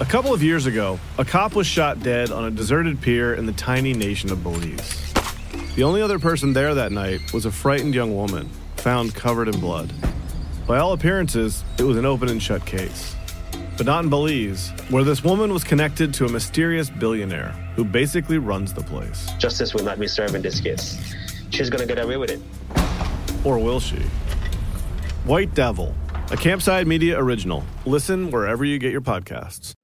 A couple of years ago, a cop was shot dead on a deserted pier in the tiny nation of Belize. The only other person there that night was a frightened young woman, found covered in blood. By all appearances, it was an open and shut case. But not in Belize, where this woman was connected to a mysterious billionaire who basically runs the place. Justice will not be served in this case. She's gonna get away with it. Or will she? White Devil, a Campside Media original. Listen wherever you get your podcasts.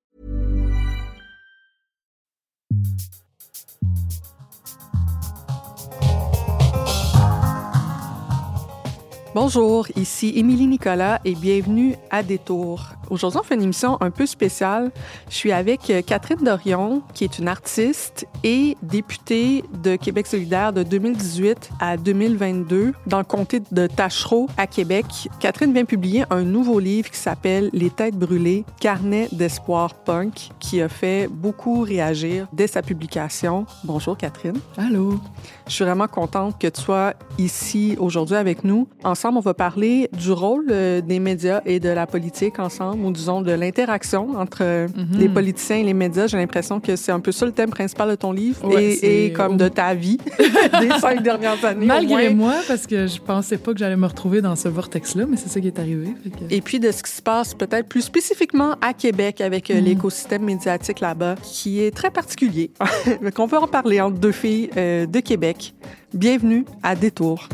Bonjour, ici Émilie Nicolas et bienvenue à Détour. Aujourd'hui, on fait une émission un peu spéciale. Je suis avec euh, Catherine Dorion, qui est une artiste et députée de Québec solidaire de 2018 à 2022 dans le comté de Tachereau à Québec. Catherine vient publier un nouveau livre qui s'appelle Les têtes brûlées, carnet d'espoir punk, qui a fait beaucoup réagir dès sa publication. Bonjour Catherine. Allô. Je suis vraiment contente que tu sois ici aujourd'hui avec nous. Ensemble, on va parler du rôle euh, des médias et de la politique ensemble, ou disons de l'interaction entre euh, Mhm. les politiciens et les médias. J'ai l'impression que c'est un peu ça le thème principal de ton livre Ouais, et, comme de ta vie des cinq dernières années. Malgré moi, parce que je pensais pas que j'allais me retrouver dans ce vortex-là, mais c'est ça qui est arrivé. que- Et puis de ce qui se passe peut-être plus spécifiquement à Québec avec euh, Mhm. l'écosystème médiatique là-bas, qui est très particulier. Qu'on peut en parler entre deux filles euh, de Québec. Bienvenue à Détour.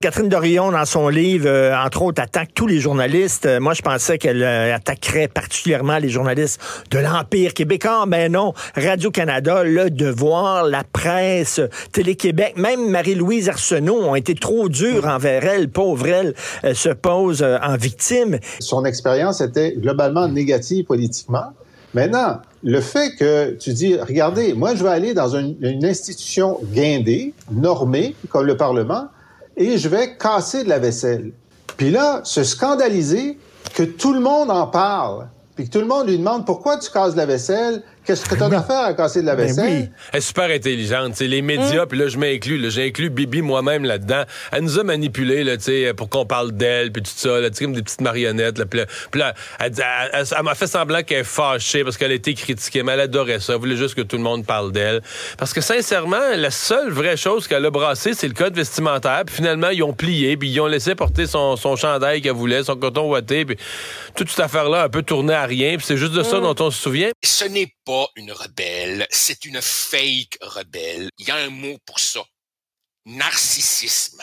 Catherine Dorion, dans son livre, euh, entre autres, attaque tous les journalistes. Euh, moi, je pensais qu'elle euh, attaquerait particulièrement les journalistes de l'Empire québécois. Ben non, Radio-Canada, Le Devoir, la presse, Télé-Québec, même Marie-Louise Arsenault ont été trop durs envers elle. Pauvre elle, elle se pose euh, en victime. son expérience était globalement négative politiquement. Maintenant, le fait que tu dis, regardez, moi, je vais aller dans une, une institution guindée, normée, comme le Parlement, et je vais casser de la vaisselle. Puis là, se scandaliser que tout le monde en parle, puis que tout le monde lui demande pourquoi tu casses de la vaisselle, qu'est-ce que tu as d'affaire à casser de la Ben vaisselle? oui. Elle est super intelligente. C'est les médias, puis là, je m'inclus. J'ai inclus Bibi moi-même là-dedans. Elle nous a manipulés là, tu sais, pour qu'on parle d'elle, puis tout ça, là, comme des petites marionnettes. Là, puis là, puis là, elle, dit- elle- elle- elle m'a fait semblant qu'elle est fâchée parce qu'elle a été critiquée, mais elle adorait ça. Elle voulait juste que tout le monde parle d'elle. Parce que sincèrement, la seule vraie chose qu'elle a brassée, c'est le code vestimentaire. Puis finalement, ils ont plié, puis ils ont laissé porter son, son chandail qu'elle voulait, son coton ouaté, puis toute cette affaire-là un peu tournée à rien. Puis c'est juste de ça dont on se souvient. Ce n'est pas une rebelle, c'est une fake rebelle. Il y a un mot pour ça. Narcissisme.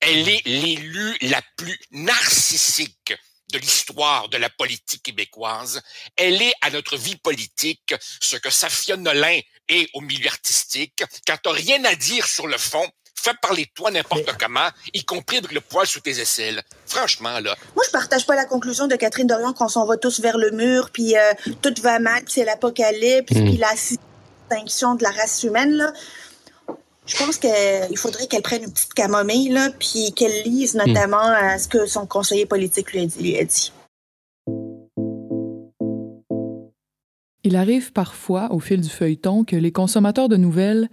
Elle est l'élue la plus narcissique de l'histoire de la politique québécoise. Elle est à notre vie politique ce que Safia Nolin est au milieu artistique. Quand t'as rien à dire sur le fond, fais parler de toi n'importe comment, y compris avec le poil sous tes aisselles. Franchement, là, Moi, je partage pas la conclusion de Catherine Dorion qu'on s'en va tous vers le mur, puis euh, tout va mal, puis c'est l'apocalypse, puis la distinction de la race humaine. Là. Je pense qu'il faudrait qu'elle prenne une petite camomille, là, puis qu'elle lise notamment euh, ce que son conseiller politique lui a dit. lui a dit. Il arrive parfois, au fil du feuilleton, que les consommateurs de nouvelles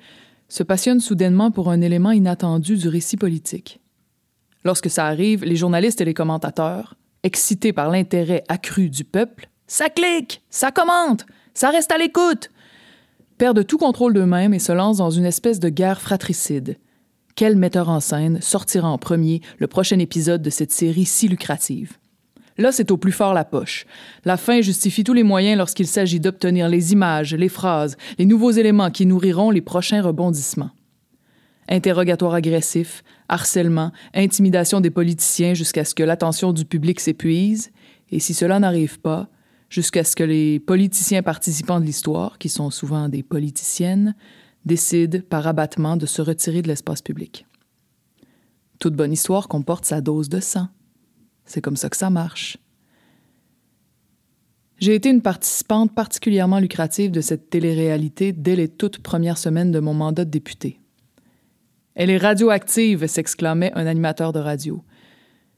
se passionnent soudainement pour un élément inattendu du récit politique. Lorsque ça arrive, les journalistes et les commentateurs, excités par l'intérêt accru du peuple, ça clique, ça commente, ça reste à l'écoute, perdent tout contrôle d'eux-mêmes et se lancent dans une espèce de guerre fratricide. Quel metteur en scène sortira en premier le prochain épisode de cette série si lucrative? Là, c'est au plus fort la poche. La fin justifie tous les moyens lorsqu'il s'agit d'obtenir les images, les phrases, les nouveaux éléments qui nourriront les prochains rebondissements. Interrogatoire agressif, harcèlement, intimidation des politiciens jusqu'à ce que l'attention du public s'épuise, et si cela n'arrive pas, jusqu'à ce que les politiciens participants de l'histoire, qui sont souvent des politiciennes, décident par abattement de se retirer de l'espace public. Toute bonne histoire comporte sa dose de sang. C'est comme ça que ça marche. J'ai été une participante particulièrement lucrative de cette télé-réalité dès les toutes premières semaines de mon mandat de député. Elle est radioactive, s'exclamait un animateur de radio.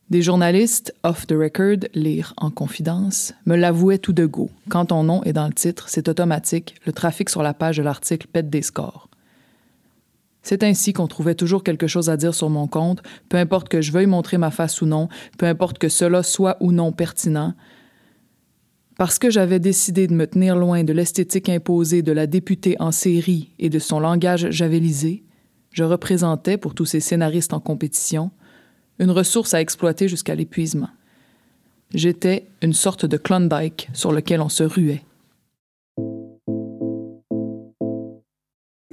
Des journalistes, off the record, lire en confidence, me l'avouaient tout de go. Quand ton nom est dans le titre, c'est automatique, le trafic sur la page de l'article pète des scores. C'est ainsi qu'on trouvait toujours quelque chose à dire sur mon compte, peu importe que je veuille montrer ma face ou non, peu importe que cela soit ou non pertinent. Parce que j'avais décidé de me tenir loin de l'esthétique imposée de la députée en série et de son langage javelisé, je représentais, pour tous ces scénaristes en compétition, une ressource à exploiter jusqu'à l'épuisement. J'étais une sorte de Klondike sur lequel on se ruait.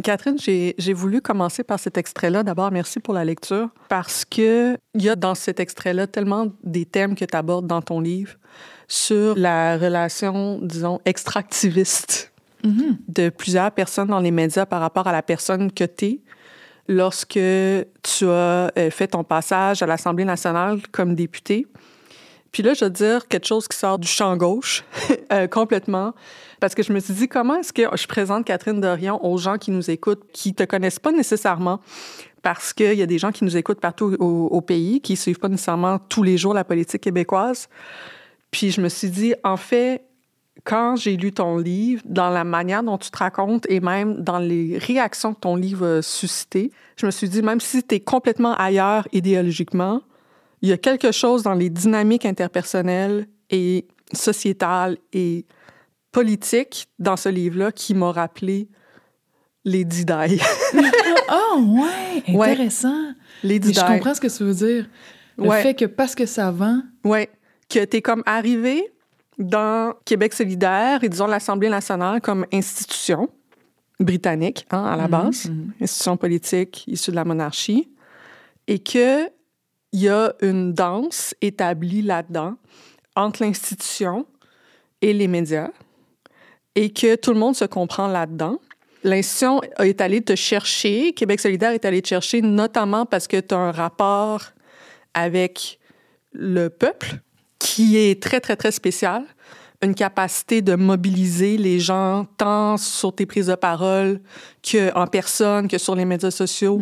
Catherine, j'ai voulu commencer par cet extrait-là. D'abord, merci pour la lecture, parce que il y a dans cet extrait-là tellement des thèmes que tu abordes dans ton livre sur la relation, disons, extractiviste de plusieurs personnes dans les médias par rapport à la personne que tu es lorsque tu as euh, fait ton passage à l'Assemblée nationale comme député. Puis là, je veux dire quelque chose qui sort du champ gauche euh, complètement, parce que je me suis dit, comment est-ce que je présente Catherine Dorion aux gens qui nous écoutent, qui te connaissent pas nécessairement, parce qu'il y a des gens qui nous écoutent partout au, pays, qui suivent pas nécessairement tous les jours la politique québécoise. Puis je me suis dit, en fait, quand j'ai lu ton livre, dans la manière dont tu te racontes et même dans les réactions que ton livre a suscité, je me suis dit, même si tu es complètement ailleurs idéologiquement, il y a quelque chose dans les dynamiques interpersonnelles et sociétales et politiques dans ce livre-là qui m'a rappelé Lady Di. Oh, ouais, Ouais. intéressant. Lady Mais je Di. comprends ce que tu veux dire. Le Ouais. fait que parce que ça vend, Oui, que tu es comme arrivé dans Québec solidaire et disons l'Assemblée nationale comme institution britannique hein, à la base, institution politique issue de la monarchie, et que il y a une danse établie là-dedans entre l'institution et les médias, et que tout le monde se comprend là-dedans. L'institution est allée te chercher, Québec solidaire est allé te chercher, notamment parce que tu as un rapport avec le peuple qui est très, très, très spécial. Une capacité de mobiliser les gens tant sur tes prises de parole qu'en personne, que sur les médias sociaux,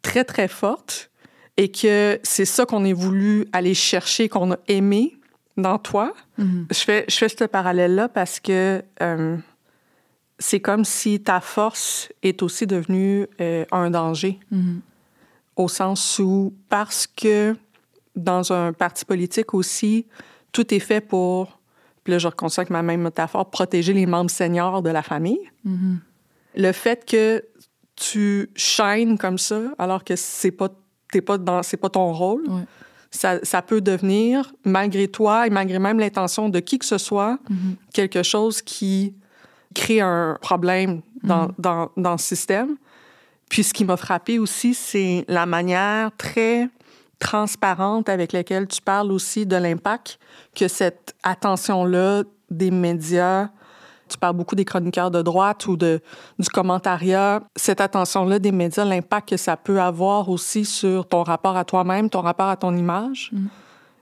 très, très forte. Et que c'est ça qu'on a voulu aller chercher, qu'on a aimé dans toi. Je, fais, je fais ce parallèle-là parce que euh, c'est comme si ta force est aussi devenue euh, un danger. Au sens où, parce que dans un parti politique aussi, tout est fait pour, puis là je avec ma même métaphore, protéger les membres seniors de la famille. Le fait que tu shines comme ça, alors que c'est pas, t'es pas dans, c'est pas ton rôle, Ouais. Ça, ça peut devenir, malgré toi et malgré même l'intention de qui que ce soit, quelque chose qui crée un problème dans, dans, dans le système. Puis ce qui m'a frappé aussi, c'est la manière très transparente avec laquelle tu parles aussi de l'impact que cette attention-là des médias, tu parles beaucoup des chroniqueurs de droite ou de, du commentariat, cette attention-là des médias, l'impact que ça peut avoir aussi sur ton rapport à toi-même, ton rapport à ton image,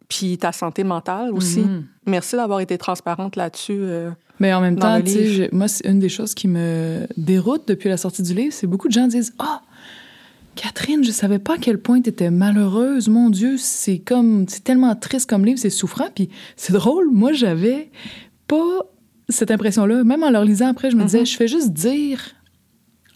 puis ta santé mentale aussi. Mhm. Merci d'avoir été transparente là-dessus. euh. Mais en même temps, moi, c'est une des choses qui me déroute depuis la sortie du livre, c'est beaucoup de gens disent Ah, Catherine, je savais pas à quel point tu étais malheureuse. Mon Dieu, c'est comme, c'est tellement triste comme livre, c'est souffrant. Puis c'est drôle, moi, j'avais pas cette impression-là. Même en le lisant après, je me disais, je fais juste dire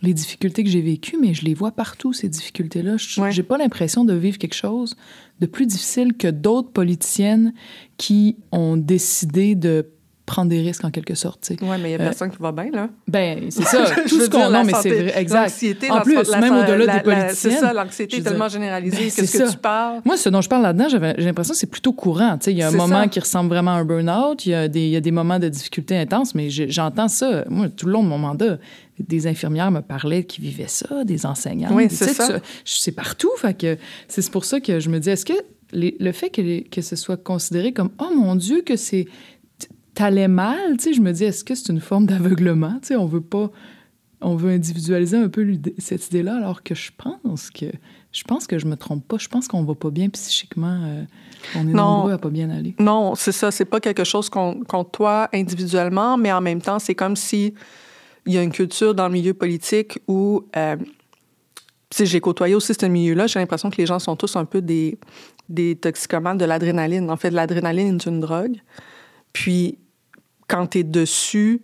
les difficultés que j'ai vécues, mais je les vois partout, ces difficultés-là. Je- Ouais. J'ai pas l'impression de vivre quelque chose de plus difficile que d'autres politiciennes qui ont décidé de prendre des risques en quelque sorte. Ouais, mais il y a Euh, personne qui va bien, là. Ben, c'est ça. Tout ce qu'on non, mais c'est vrai, exact. l'anxiété, En plus, la- même au-delà des politiciennes. C'est ça, l'anxiété est tellement généralisée. ben, que ça. tu parles? Moi, ce dont je parle là-dedans, j'avais- j'ai l'impression que c'est plutôt courant. Tu sais, Il y a un moment ça. qui ressemble vraiment à un burn-out, il y, a des- il y a des moments de difficulté intense, mais j'entends ça. Moi, tout le long de mon mandat, des infirmières me parlaient qui vivaient ça, des enseignants. Oui, c'est ça. que C'est partout. Fait que c'est pour ça que je me dis, est-ce que les- le fait que, les- que ce soit considéré comme, oh mon Dieu, que c'est t'allais mal, tu sais, je me dis, est-ce que c'est une forme d'aveuglement? Tu sais, on veut pas, on veut individualiser un peu cette idée-là, alors que je pense que, je pense que je me trompe pas. Je pense qu'on va pas bien psychiquement. euh, on est Non. nombreux à pas bien aller. Non, c'est ça. C'est pas quelque chose qu'on- contre toi individuellement, mais en même temps, c'est comme si il y a une culture dans le milieu politique où euh, Puis j'ai côtoyé aussi ce milieu-là, j'ai l'impression que les gens sont tous un peu des, des toxicomanes de l'adrénaline. En fait, l'adrénaline est une drogue. Puis quand tu es dessus,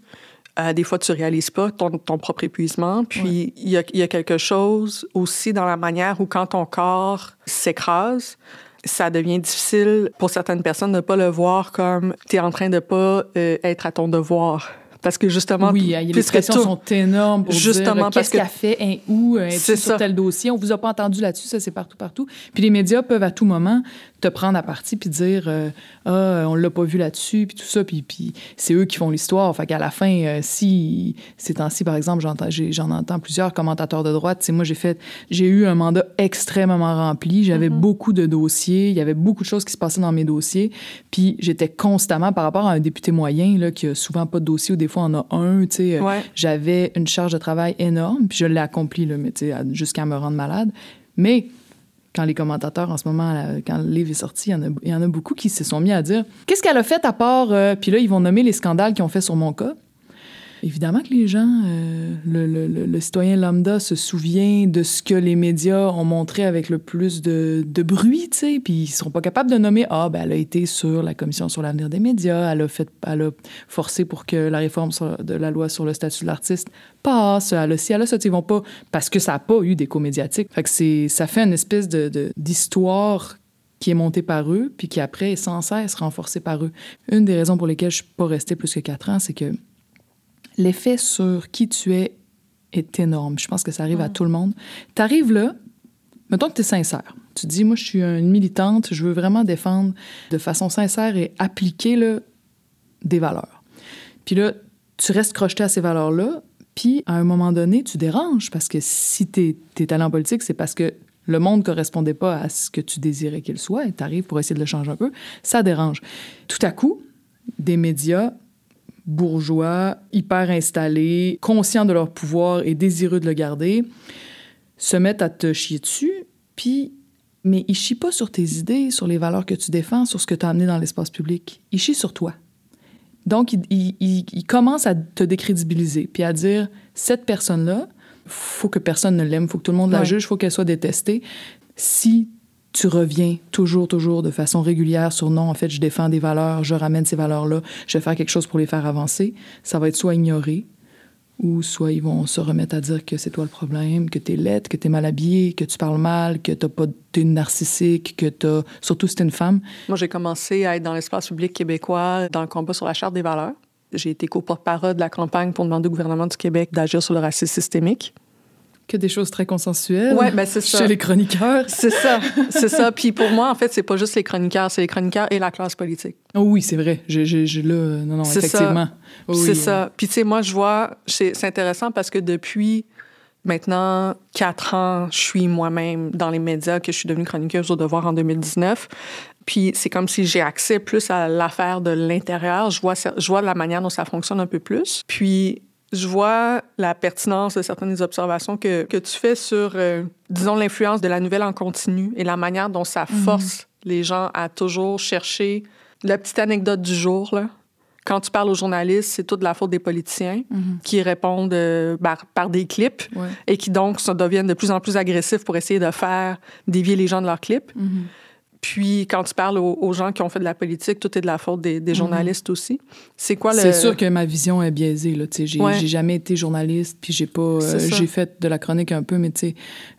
euh, des fois, tu réalises pas ton, ton propre épuisement. Puis, il y, a, y, a, quelque chose aussi dans la manière où, quand ton corps s'écrase, ça devient difficile pour certaines personnes de ne pas le voir comme tu es en train de pas euh, être à ton devoir. Parce que justement, oui, les pressions tout, sont énormes pour justement dire qu'est-ce qu'elle fait, un où, un sur ça. tel dossier? On vous a pas entendu là-dessus, ça c'est partout, partout. Puis les médias peuvent à tout moment te prendre à partie puis dire euh, ah on l'a pas vu là-dessus puis tout ça puis, puis c'est eux qui font l'histoire. Fait qu'à la fin, euh, si ces temps-ci par exemple, j'entends j'en entends plusieurs commentateurs de droite. C'est moi j'ai fait j'ai eu un mandat extrêmement rempli. J'avais mm-hmm. beaucoup de dossiers, il y avait beaucoup de choses qui se passaient dans mes dossiers. Puis j'étais constamment par rapport à un député moyen là qui a souvent pas de dossier ou des fois on a un. Tu sais, ouais. j'avais une charge de travail énorme puis je l'ai accompli là, mais tu sais jusqu'à me rendre malade. Mais quand les commentateurs en ce moment, quand le livre est sorti, il y en a, beaucoup qui se sont mis à dire qu'est-ce qu'elle a fait à part. Euh, puis là, ils vont nommer les scandales qu'ils ont fait sur mon cas? Évidemment que les gens, euh, le, le, le, citoyen lambda se souvient de ce que les médias ont montré avec le plus de, de bruit, tu sais, puis ils sont pas capables de nommer ah ben elle a été sur la commission sur l'avenir des médias, elle a fait, elle a forcé pour que la réforme de la loi sur le statut de l'artiste passe, elle a si elle a ça, ils vont pas parce que ça a pas eu d'écho médiatique. Fait que ça fait une espèce de, d'histoire qui est montée par eux, puis qui après est sans cesse renforcée par eux. Une des raisons pour lesquelles je suis pas restée plus que quatre ans, c'est que l'effet sur qui tu es est énorme. Je pense que ça arrive à tout le monde. Tu arrives là, mettons que tu es sincère. Tu dis, moi, je suis une militante, je veux vraiment défendre de façon sincère et appliquer là, des valeurs. Puis là, tu restes crocheté à ces valeurs-là, puis à un moment donné, tu déranges parce que si tu es, allé en politique, c'est parce que le monde ne correspondait pas à ce que tu désirais qu'il soit et tu arrives pour essayer de le changer un peu. Ça dérange. Tout à coup, des médias bourgeois, hyper installés, conscients de leur pouvoir et désireux de le garder, se mettent à te chier dessus, puis mais ils chient pas sur tes idées, sur les valeurs que tu défends, sur ce que tu as amené dans l'espace public. Ils chient sur toi. Donc, ils, ils, ils, commencent à te décrédibiliser, puis à dire cette personne-là, faut que personne ne l'aime, faut que tout le monde la juge, faut qu'elle soit détestée. Si tu reviens toujours, toujours de façon régulière sur non, en fait, je défends des valeurs, je ramène ces valeurs-là, je vais faire quelque chose pour les faire avancer, ça va être soit ignoré, ou soit ils vont se remettre à dire que c'est toi le problème, que tu es laide, que tu es mal habillée, que tu parles mal, que t'as pas es narcissique, que t'as surtout si t'es une femme. Moi, j'ai commencé à être dans l'espace public québécois dans le combat sur la charte des valeurs. J'ai été co-porte-parole de la campagne pour demander au gouvernement du Québec d'agir sur le racisme systémique que des choses très consensuelles. Ouais, ben c'est ça. Chez les chroniqueurs. C'est ça, c'est ça. Puis pour moi, en fait, c'est pas juste les chroniqueurs, c'est les chroniqueurs et la classe politique. Oh oui, c'est vrai. J'ai, j'ai, là, non, non, effectivement. Oh, c'est ça. Puis tu sais, moi, je vois, c'est intéressant parce que depuis maintenant quatre ans, je suis moi-même dans les médias, que je suis devenue chroniqueuse au devoir en 2019. Puis c'est comme si j'ai accès plus à l'affaire de l'intérieur. Je vois, je vois la manière dont ça fonctionne un peu plus. Puis je vois la pertinence de certaines des observations que, que tu fais sur, euh, disons, l'influence de la nouvelle en continu et la manière dont ça mhm. force les gens à toujours chercher la petite anecdote du jour. Là. Quand tu parles aux journalistes, c'est toute la faute des politiciens mhm. qui répondent euh, par, par, des clips ouais. et qui donc se deviennent de plus en plus agressifs pour essayer de faire dévier les gens de leurs clips. Mhm. Puis, quand tu parles aux, aux, gens qui ont fait de la politique, tout est de la faute des, des journalistes mmh. aussi. C'est quoi le... C'est sûr que ma vision est biaisée. Là, j'ai, ouais. j'ai jamais été journaliste, puis j'ai pas... Euh, j'ai fait de la chronique un peu, mais tu sais,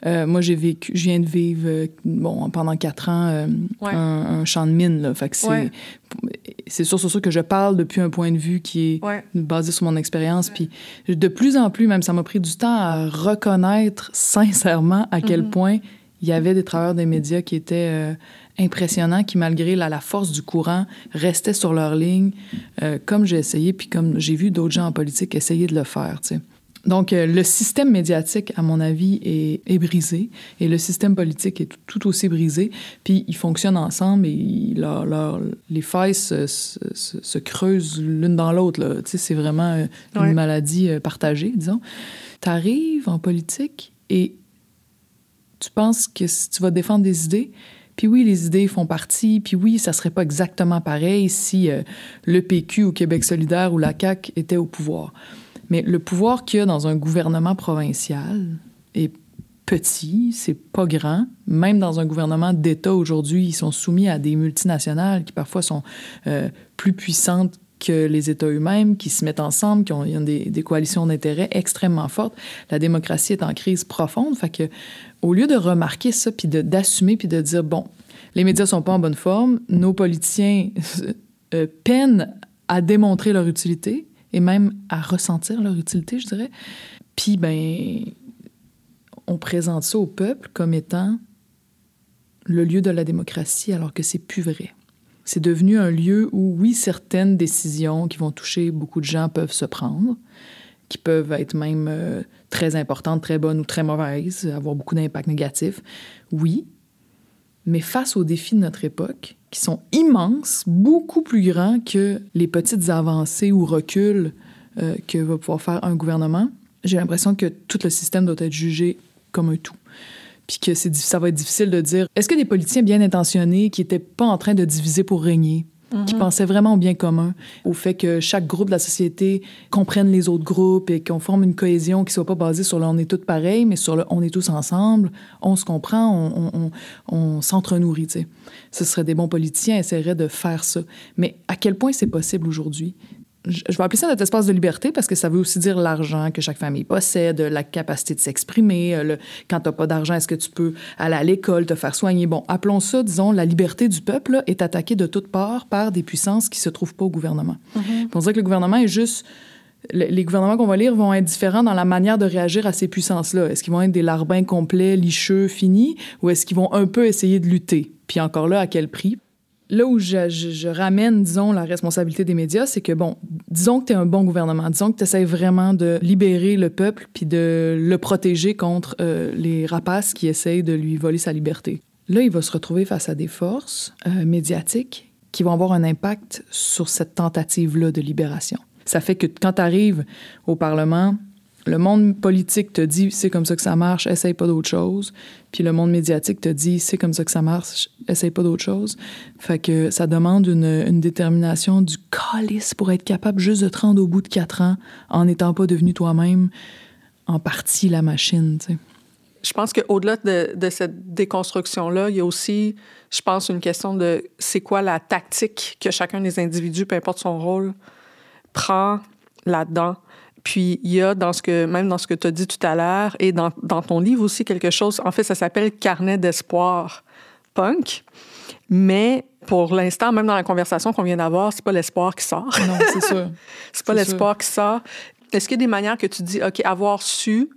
euh, moi, j'ai vécu... Je viens de vivre, euh, bon, pendant quatre ans, ouais. un, un, champ de mine, là. Fait que c'est... Ouais. C'est sûr, sûr que je parle depuis un point de vue qui est basé sur mon expérience. Puis de plus en plus, même, ça m'a pris du temps à reconnaître sincèrement à quel mmh. point il y avait des travailleurs des médias qui étaient euh, impressionnants, qui, malgré la, la, force du courant, restaient sur leur ligne, euh, comme j'ai essayé, puis comme j'ai vu d'autres gens en politique essayer de le faire. T'sais. Donc, euh, le système médiatique, à mon avis, est, est, brisé et le système politique est tout, aussi brisé. Puis, ils fonctionnent ensemble et ils, leur, leur, les failles se, se, se creusent l'une dans l'autre. C'est vraiment une ouais. maladie partagée, disons. Tu arrives en politique et tu penses que tu vas défendre des idées, puis oui, les idées font partie, puis oui, ça serait pas exactement pareil si euh, le PQ ou Québec solidaire ou la CAQ étaient au pouvoir. Mais le pouvoir qu'il y a dans un gouvernement provincial est petit, c'est pas grand. Même dans un gouvernement d'État aujourd'hui, ils sont soumis à des multinationales qui parfois sont euh, plus puissantes que les États eux-mêmes, qui se mettent ensemble, qui ont, des, coalitions d'intérêts extrêmement fortes. La démocratie est en crise profonde. Au lieu de remarquer ça, puis d'assumer, puis de dire, bon, les médias sont pas en bonne forme, nos politiciens euh, peinent à démontrer leur utilité et même à ressentir leur utilité, je dirais. Puis, ben, on présente ça au peuple comme étant le lieu de la démocratie, alors que c'est plus vrai. C'est devenu un lieu où, oui, certaines décisions qui vont toucher beaucoup de gens peuvent se prendre, qui peuvent être même euh, très importantes, très bonnes ou très mauvaises, avoir beaucoup d'impact négatif. Oui, mais face aux défis de notre époque, qui sont immenses, beaucoup plus grands que les petites avancées ou reculs euh, que va pouvoir faire un gouvernement, j'ai l'impression que tout le système doit être jugé comme un tout. Puis que ça va être difficile de dire est-ce que des politiciens bien intentionnés qui n'étaient pas en train de diviser pour régner, qui pensaient vraiment au bien commun, au fait que chaque groupe de la société comprenne les autres groupes et qu'on forme une cohésion qui soit pas basée sur le on est tous pareils, mais sur le on est tous ensemble, on se comprend, on, on, on, on s'entre-nourrit, tu sais. Ce serait des bons politiciens, essaieraient de faire ça. Mais à quel point c'est possible aujourd'hui? Je vais appeler ça notre espace de liberté parce que ça veut aussi dire l'argent que chaque famille possède, la capacité de s'exprimer. euh, le- quand tu n'as pas d'argent, est-ce que tu peux aller à l'école, te faire soigner? Bon, appelons ça, disons, la liberté du peuple là, est attaquée de toutes parts par des puissances qui se trouvent pas au gouvernement. Puis On dirait que le gouvernement est juste... le- Les gouvernements qu'on va lire vont être différents dans la manière de réagir à ces puissances-là. Est-ce qu'ils vont être des larbins complets, licheux, finis, ou est-ce qu'ils vont un peu essayer de lutter? Puis encore là, à quel prix? Là où je, ramène, disons, la responsabilité des médias, c'est que, bon, disons que tu es un bon gouvernement, disons que tu essaies vraiment de libérer le peuple puis de le protéger contre euh, les rapaces qui essayent de lui voler sa liberté. Là, il va se retrouver face à des forces euh, médiatiques qui vont avoir un impact sur cette tentative-là de libération. Ça fait que quand tu arrives au Parlement, le monde politique te dit c'est comme ça que ça marche, essaye pas d'autre chose. Puis le monde médiatique te dit c'est comme ça que ça marche, essaye pas d'autre chose. Fait ça demande une, une détermination du calice pour être capable juste de te rendre au bout de quatre ans en n'étant pas devenu toi-même en partie la machine. Je pense qu'au-delà de, de cette déconstruction-là, il y a aussi, je pense, une question de c'est quoi la tactique que chacun des individus, peu importe son rôle, prend là-dedans. Puis il y a dans ce que, même dans ce que tu as dit tout à l'heure et dans, dans ton livre aussi quelque chose, en fait, ça s'appelle Carnet d'espoir punk. Mais pour l'instant, même dans la conversation qu'on vient d'avoir, c'est pas l'espoir qui sort. Non, c'est sûr. C'est pas l'espoir qui sort. Est-ce qu'il y a des manières que tu dis, OK, avoir su,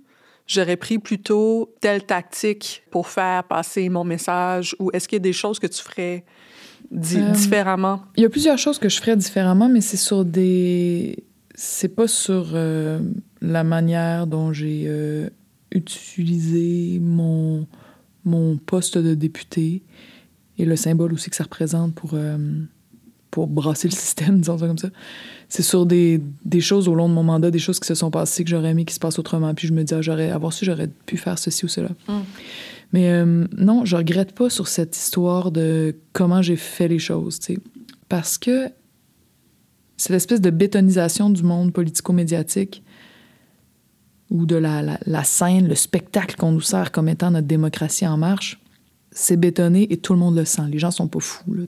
j'aurais pris plutôt telle tactique pour faire passer mon message ou est-ce qu'il y a des choses que tu ferais di- Euh, différemment? Il y a plusieurs choses que je ferais différemment, mais c'est sur des. C'est pas sur euh, la manière dont j'ai euh, utilisé mon, mon poste de député et le symbole aussi que ça représente pour, euh, pour brasser le système, disons ça comme ça. C'est sur des, des choses au long de mon mandat, des choses qui se sont passées que j'aurais aimé qui se passent autrement. Puis je me dis, ah, j'aurais, avoir su, j'aurais pu faire ceci ou cela. Mais euh, non, je regrette pas sur cette histoire de comment j'ai fait les choses, tu sais. Parce que c'est l'espèce de bétonisation du monde politico-médiatique ou de la, la, scène, le spectacle qu'on nous sert comme étant notre démocratie en marche. C'est bétonné et tout le monde le sent. Les gens sont pas fous, là.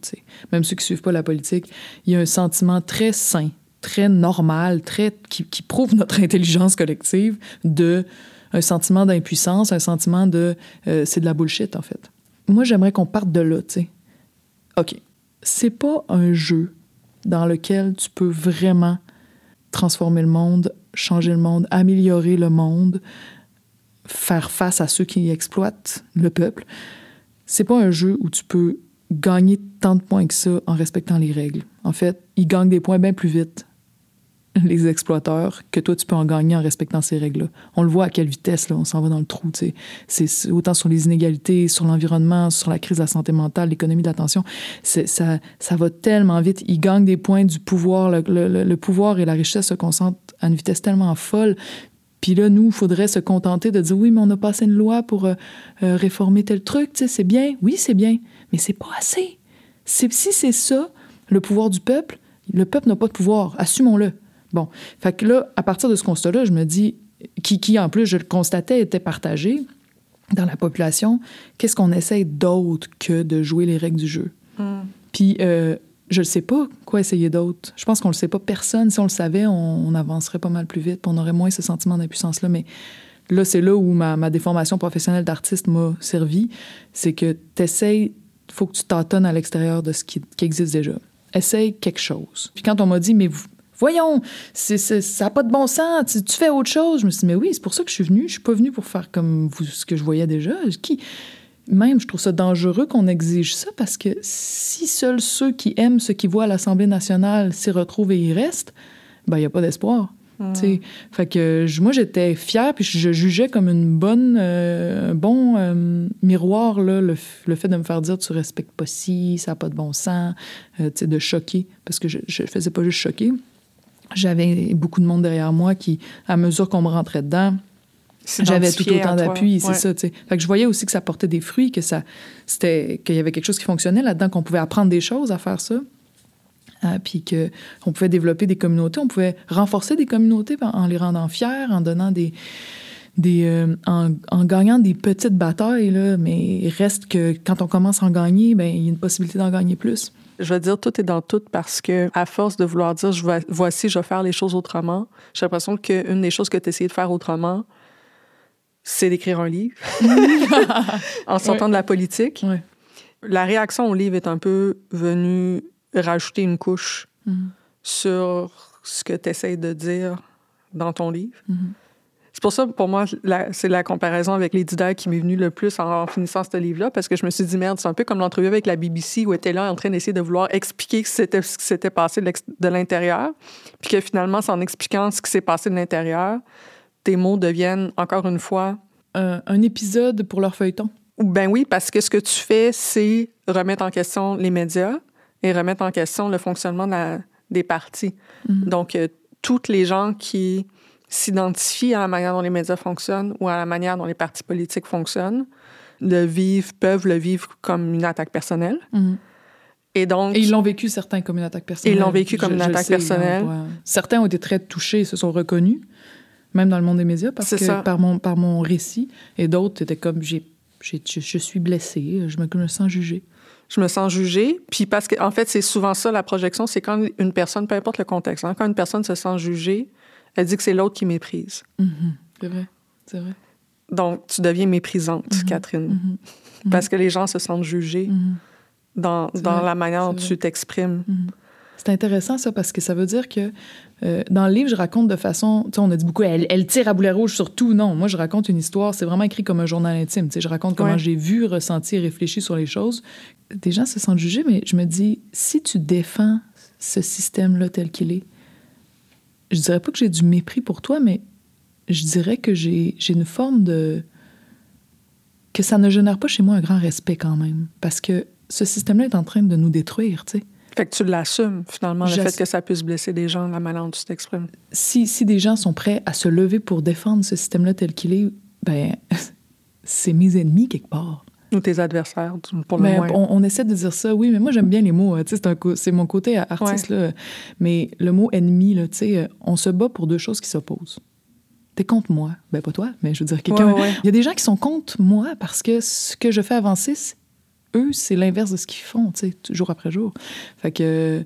Même ceux qui suivent pas la politique, il y a un sentiment très sain, très normal, très qui, qui prouve notre intelligence collective de un sentiment d'impuissance, un sentiment de euh, c'est de la bullshit en fait. Moi, j'aimerais qu'on parte de là, tu sais. OK. C'est pas un jeu dans lequel tu peux vraiment transformer le monde, changer le monde, améliorer le monde, faire face à ceux qui exploitent le peuple. C'est pas un jeu où tu peux gagner tant de points que ça en respectant les règles. En fait, ils gagnent des points bien plus vite, les exploiteurs, que toi, tu peux en gagner en respectant ces règles-là. On le voit à quelle vitesse, là, on s'en va dans le trou. C'est autant sur les inégalités, sur l'environnement, sur la crise de la santé mentale, l'économie de l'attention. Ça, ça va tellement vite. Ils gagnent des points du pouvoir. Le, pouvoir et la richesse se concentrent à une vitesse tellement folle. Puis là, nous, il faudrait se contenter de dire oui, mais on a passé une loi pour euh, euh, réformer tel truc, c'est bien. Oui, c'est bien, mais c'est pas assez. Si c'est ça, le pouvoir du peuple, le peuple n'a pas de pouvoir. Assumons-le. Bon. Fait que là, à partir de ce constat-là, je me dis, qui, qui en plus, je le constatais, était partagé. dans la population, qu'est-ce qu'on essaye d'autre que de jouer les règles du jeu? Puis, euh, je ne sais pas quoi essayer d'autre. Je pense qu'on ne le sait pas. Personne, si on le savait, on, on avancerait pas mal plus vite, on aurait moins ce sentiment d'impuissance-là. Mais là, c'est là où ma, ma déformation professionnelle d'artiste m'a servi. C'est que tu essayes, il faut que tu tâtonnes à l'extérieur de ce qui, qui existe déjà. Essaye quelque chose. Puis quand on m'a dit, mais vous- voyons, c'est, c'est- ça n'a pas de bon sens, tu, tu fais autre chose. Je me suis dit, mais oui, c'est pour ça que je suis venue. Je suis pas venue pour faire comme vous, ce que je voyais déjà. Qui, même, je trouve ça dangereux qu'on exige ça parce que si seuls ceux qui aiment ce qu'ils voient à l'Assemblée nationale s'y retrouvent et y restent, ben il n'y a pas d'espoir. sais. Fait que moi, j'étais fière, puis je jugeais comme une bonne, euh, un bon euh, miroir là, le, fait de me faire dire tu respectes pas ci, ça n'a pas de bon sens, euh, de choquer, parce que je ne faisais pas juste choquer. J'avais beaucoup de monde derrière moi qui, à mesure qu'on me rentrait dedans, j'avais tout autant d'appui, c'est Ouais. ça. Fait que je voyais aussi que ça portait des fruits, que ça, c'était, qu'il y avait quelque chose qui fonctionnait là-dedans, qu'on pouvait apprendre des choses à faire ça. Euh, puis que on pouvait développer des communautés, on pouvait renforcer des communautés en, en les rendant fiers, en donnant des, des euh, en, en gagnant des petites batailles là, mais il reste que quand on commence à en gagner, ben il y a une possibilité d'en gagner plus. Je vais dire tout est dans tout parce que, à force de vouloir dire, je vais, voici, je vais faire les choses autrement, j'ai l'impression qu'une des choses que tu essayé de faire autrement, c'est d'écrire un livre en sortant de la politique. La réaction au livre est un peu venue rajouter une couche Mhm. sur ce que tu essayes de dire dans ton livre. Mhm. C'est pour ça, pour moi, c'est la comparaison avec les Didac qui m'est venue le plus en, en finissant ce livre-là, parce que je me suis dit, merde, c'est un peu comme l'entrevue avec la BBC où elle était là en train d'essayer de vouloir expliquer ce, qui s'était passé de, l'intérieur, puis que finalement, c'est en expliquant ce qui s'est passé de l'intérieur, tes mots deviennent, encore une fois, Un, un épisode pour leur feuilleton. ben oui, parce que ce que tu fais, c'est remettre en question les médias et remettre en question le fonctionnement de la- des partis. Donc, euh, toutes les gens qui s'identifient à la manière dont les médias fonctionnent ou à la manière dont les partis politiques fonctionnent le vivent, peuvent le vivre comme une attaque personnelle. Mhm. Et donc, Et ils l'ont vécu, certains, comme une attaque personnelle. Ils l'ont vécu comme Je- une je attaque sais, personnelle. hein, ouais. Certains ont été très touchés, se sont reconnus, même dans le monde des médias, parce que ça. par mon, par mon récit. Et d'autres étaient comme, j'ai, je, je suis blessée, je me, sens jugée. je me sens jugée. Puis parce que, en fait, c'est souvent ça la projection, c'est quand une personne, peu importe le contexte, hein, quand une personne se sent jugée, elle dit que c'est l'autre qui méprise. C'est vrai, c'est vrai. Donc, tu deviens méprisante, Mhm. Catherine. Parce que les gens se sentent jugés dans, dans vrai, la manière dont tu t'exprimes. C'est intéressant, ça, parce que ça veut dire que euh, dans le livre, je raconte de façon. Tu sais, on a dit beaucoup, elle, elle tire à boulet rouge sur tout. Non, moi, je raconte une histoire. C'est vraiment écrit comme un journal intime. Tu sais, je raconte comment Ouais. j'ai vu, ressenti, réfléchi sur les choses. Des gens se sentent jugés, mais je me dis, si tu défends ce système-là tel qu'il est, je dirais pas que j'ai du mépris pour toi, mais je dirais que j'ai une forme de. que ça ne génère pas chez moi un grand respect quand même. Parce que ce système-là est en train de nous détruire, tu sais. Fait que tu l'assumes, finalement, le fait que ça puisse blesser des gens, la manière dont tu t'exprimes. si, si des gens sont prêts à se lever pour défendre ce système-là tel qu'il est, ben, c'est mes ennemis quelque part. Ou tes adversaires, pour le Mais moins? on, on essaie de dire ça, oui, mais moi j'aime bien les mots. hein, C'est mon côté artiste. Là. Mais le mot ennemi, là, euh, on se bat pour deux choses qui s'opposent. T'es contre moi? Ben, pas toi, mais je veux dire, quelqu'un. Ouais, ouais, ouais. Il y a des gens qui sont contre moi parce que ce que je fais avancer, eux, c'est l'inverse de ce qu'ils font, jour après jour. Fait que.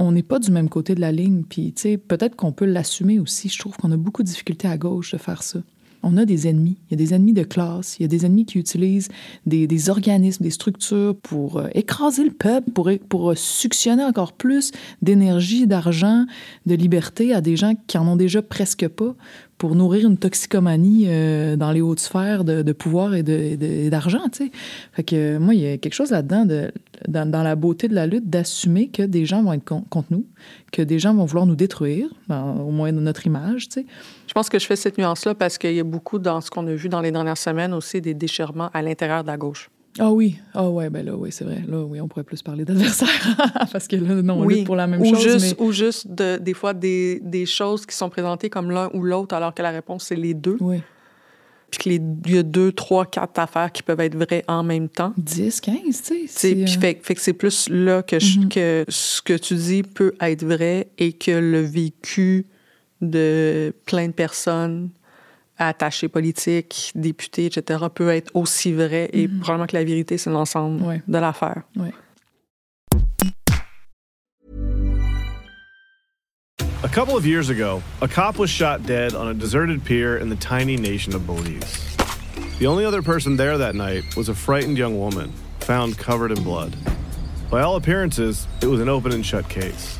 On n'est pas du même côté de la ligne, puis tu sais, peut-être qu'on peut l'assumer aussi. Je trouve qu'on a beaucoup de difficultés à gauche de faire ça. On a des ennemis. Il y a des ennemis de classe. Il y a des ennemis qui utilisent des, organismes, des structures pour euh, écraser le peuple, pour, pour euh, suctionner encore plus d'énergie, d'argent, de liberté à des gens qui en ont déjà presque pas, pour nourrir une toxicomanie euh, dans les hautes sphères de, de pouvoir et de- de- d'argent, tu sais. Fait que euh, moi, il y a quelque chose là-dedans, de, dans, dans la beauté de la lutte, d'assumer que des gens vont être con- contre nous, que des gens vont vouloir nous détruire, dans- au moins dans notre image. Je pense que je fais cette nuance-là parce qu'il y a beaucoup dans ce qu'on a vu dans les dernières semaines aussi des déchirements à l'intérieur de la gauche. Ah oui, ah ouais, ben là, oui, c'est vrai. Là, oui, on pourrait plus parler d'adversaires. Parce que là, non, on oui, lutte pour la même ou chose. Juste, mais... Ou juste, de- des fois, des, des choses qui sont présentées comme l'un ou l'autre, alors que la réponse, c'est les deux. Oui. Puis qu'il y a deux, trois, quatre affaires qui peuvent être vraies en même temps. 10, 15, tu sais. Puis euh, fait, fait que c'est plus là que, je- Mhm. que ce que tu dis peut être vrai et que le vécu de plein de personnes attaché politique, député, etc., peut être aussi vrai et Mhm. probablement que la vérité, c'est l'ensemble Ouais. de l'affaire. Ouais. A couple of years ago, a cop was shot dead on a deserted pier in the tiny nation of Belize. The only other person there that night was a frightened young woman, found covered in blood. By all appearances, it was an open and shut case.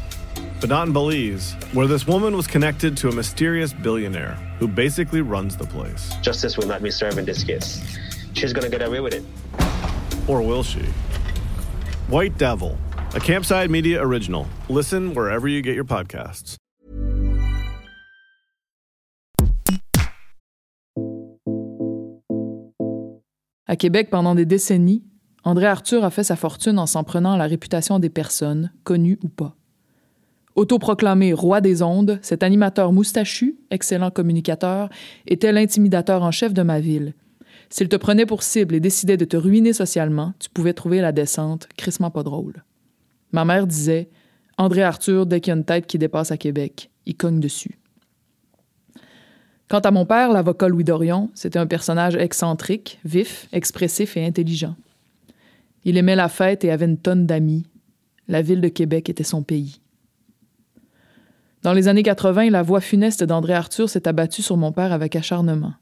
But not in Belize, where this woman was connected to a mysterious billionaire who basically runs the place. Justice will not be served in this case. She's gonna get away with it. Or will she? White Devil, a Campside Media original. Listen wherever you get your podcasts. À Québec, pendant des décennies, André Arthur a fait sa fortune en s'en prenant à la réputation des personnes, connues ou pas. Autoproclamé roi des ondes, cet animateur moustachu, excellent communicateur, était l'intimidateur en chef de ma ville. S'il te prenait pour cible et décidait de te ruiner socialement, tu pouvais trouver la descente crissement pas drôle. Ma mère disait André Arthur, dès qu'il y a une tête qui dépasse à Québec, il cogne dessus. Quant à mon père, l'avocat Louis Dorion, c'était un personnage excentrique, vif, expressif et intelligent. Il aimait la fête et avait une tonne d'amis. La ville de Québec était son pays. Dans les années 80, la voix funeste d'André Arthur s'est abattue sur mon père avec acharnement.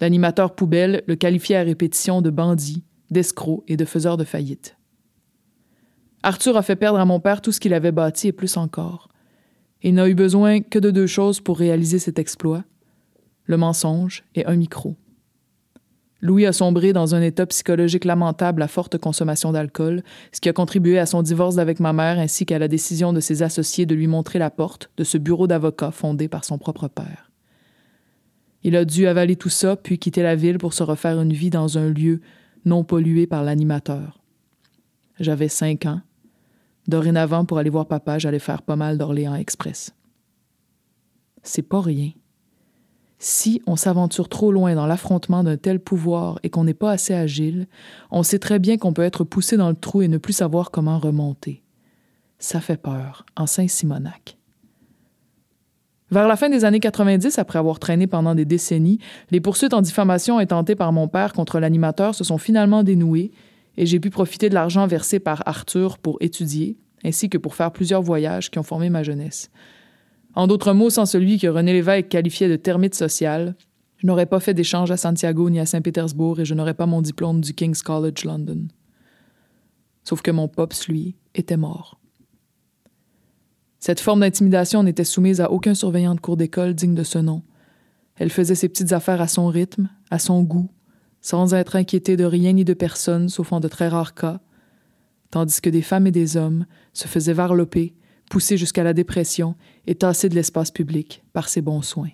L'animateur poubelle le qualifiait à répétition de bandit, d'escroc et de faiseur de faillite. Arthur a fait perdre à mon père tout ce qu'il avait bâti et plus encore. Il n'a eu besoin que de deux choses pour réaliser cet exploit le mensonge et un micro. Louis a sombré dans un état psychologique lamentable à forte consommation d'alcool, ce qui a contribué à son divorce avec ma mère ainsi qu'à la décision de ses associés de lui montrer la porte de ce bureau d'avocat fondé par son propre père. Il a dû avaler tout ça puis quitter la ville pour se refaire une vie dans un lieu non pollué par l'animateur. J'avais cinq ans. Dorénavant, pour aller voir papa, j'allais faire pas mal d'Orléans Express. C'est pas rien. Si on s'aventure trop loin dans l'affrontement d'un tel pouvoir et qu'on n'est pas assez agile, on sait très bien qu'on peut être poussé dans le trou et ne plus savoir comment remonter. Ça fait peur, en Saint-Simonac. Vers la fin des années 90, après avoir traîné pendant des décennies, les poursuites en diffamation intentées par mon père contre l'animateur se sont finalement dénouées et j'ai pu profiter de l'argent versé par Arthur pour étudier, ainsi que pour faire plusieurs voyages qui ont formé ma jeunesse. En d'autres mots, sans celui que René Lévesque qualifiait de termite social, je n'aurais pas fait d'échange à Santiago ni à Saint-Pétersbourg et je n'aurais pas mon diplôme du King's College London. Sauf que mon pops, lui, était mort. Cette forme d'intimidation n'était soumise à aucun surveillant de cours d'école digne de ce nom. Elle faisait ses petites affaires à son rythme, à son goût, sans être inquiétée de rien ni de personne, sauf en de très rares cas, tandis que des femmes et des hommes se faisaient varloper, poussés jusqu'à la dépression et tassés de l'espace public par ses bons soins.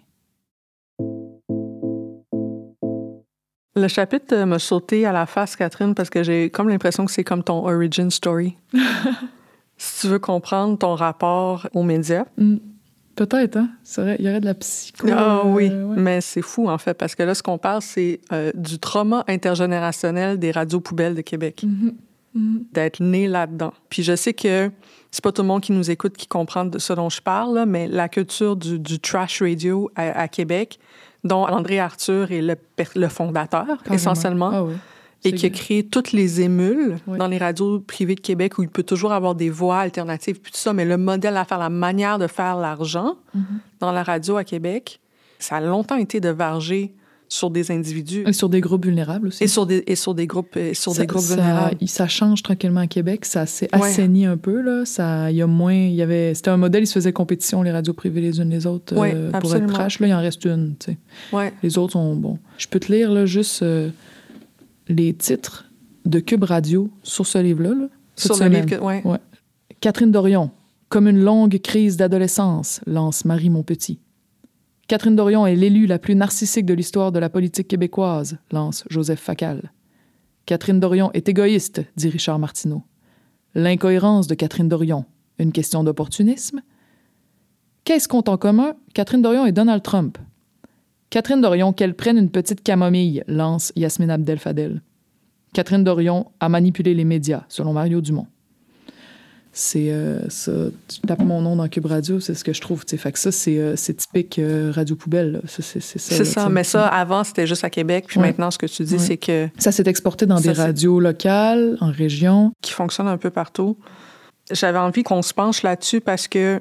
Le chapitre euh, m'a sauté à la face, Catherine, parce que j'ai comme l'impression que c'est comme ton origin story. si tu veux comprendre ton rapport aux médias. Mm. Peut-être, hein? Il y aurait de la psycho. Ah oui, euh, ouais. mais c'est fou en fait, parce que là, ce qu'on parle, c'est euh, du trauma intergénérationnel des radios poubelles de Québec, Mhm. d'être né là-dedans. Puis je sais que c'est pas tout le monde qui nous écoute qui comprend de ce dont je parle, là, mais la culture du, du trash radio à, à Québec, dont André Arthur est le, fondateur Carrément. essentiellement, Ah oui. et qui a créé toutes les émules dans les radios privées de Québec où il peut toujours avoir des voix alternatives, puis tout ça, mais le modèle à faire, la manière de faire l'argent Mhm. dans la radio à Québec, ça a longtemps été de varger sur des individus Et sur des groupes vulnérables aussi. et sur des, et sur des groupes, et sur ça, des groupes ça- vulnérables. Ça change tranquillement à Québec. Ça s'est Ouais. assaini un peu. Là. Ça, il y a moins. Il y avait, c'était un modèle, ils se faisaient compétition, les radios privées les unes les autres, Ouais, euh, pour être trash. Là, il en reste une. tu sais. Ouais. Les autres sont bons. Je peux te lire là, juste euh, les titres de Cube Radio sur ce livre-là. là, Sur le livre que-. Catherine Dorion. Comme une longue crise d'adolescence, lance Marie Montpetit. Catherine Dorion est l'élue la plus narcissique de l'histoire de la politique québécoise, lance Joseph Facal. Catherine Dorion est égoïste, dit Richard Martineau. L'incohérence de Catherine Dorion, une question d'opportunisme? Qu'est-ce qu'ont en commun Catherine Dorion et Donald Trump? Catherine Dorion, qu'elle prenne une petite camomille, lance Yasmine Abdel Fadel. Catherine Dorion a manipulé les médias, selon Mario Dumont. C'est euh, ça. Tu tapes mon nom dans Cube Radio, c'est ce que je trouve. T'sais. Fait que ça, c'est, euh, typique euh, Radio Poubelle. c'est, ça. C'est ça, t'sais. mais ça, avant, c'était juste à Québec. Puis Ouais. maintenant, ce que tu dis, Ouais. c'est que Ça s'est exporté dans Ça, des radios locales, en région. qui fonctionne un peu partout. J'avais envie qu'on se penche là-dessus parce que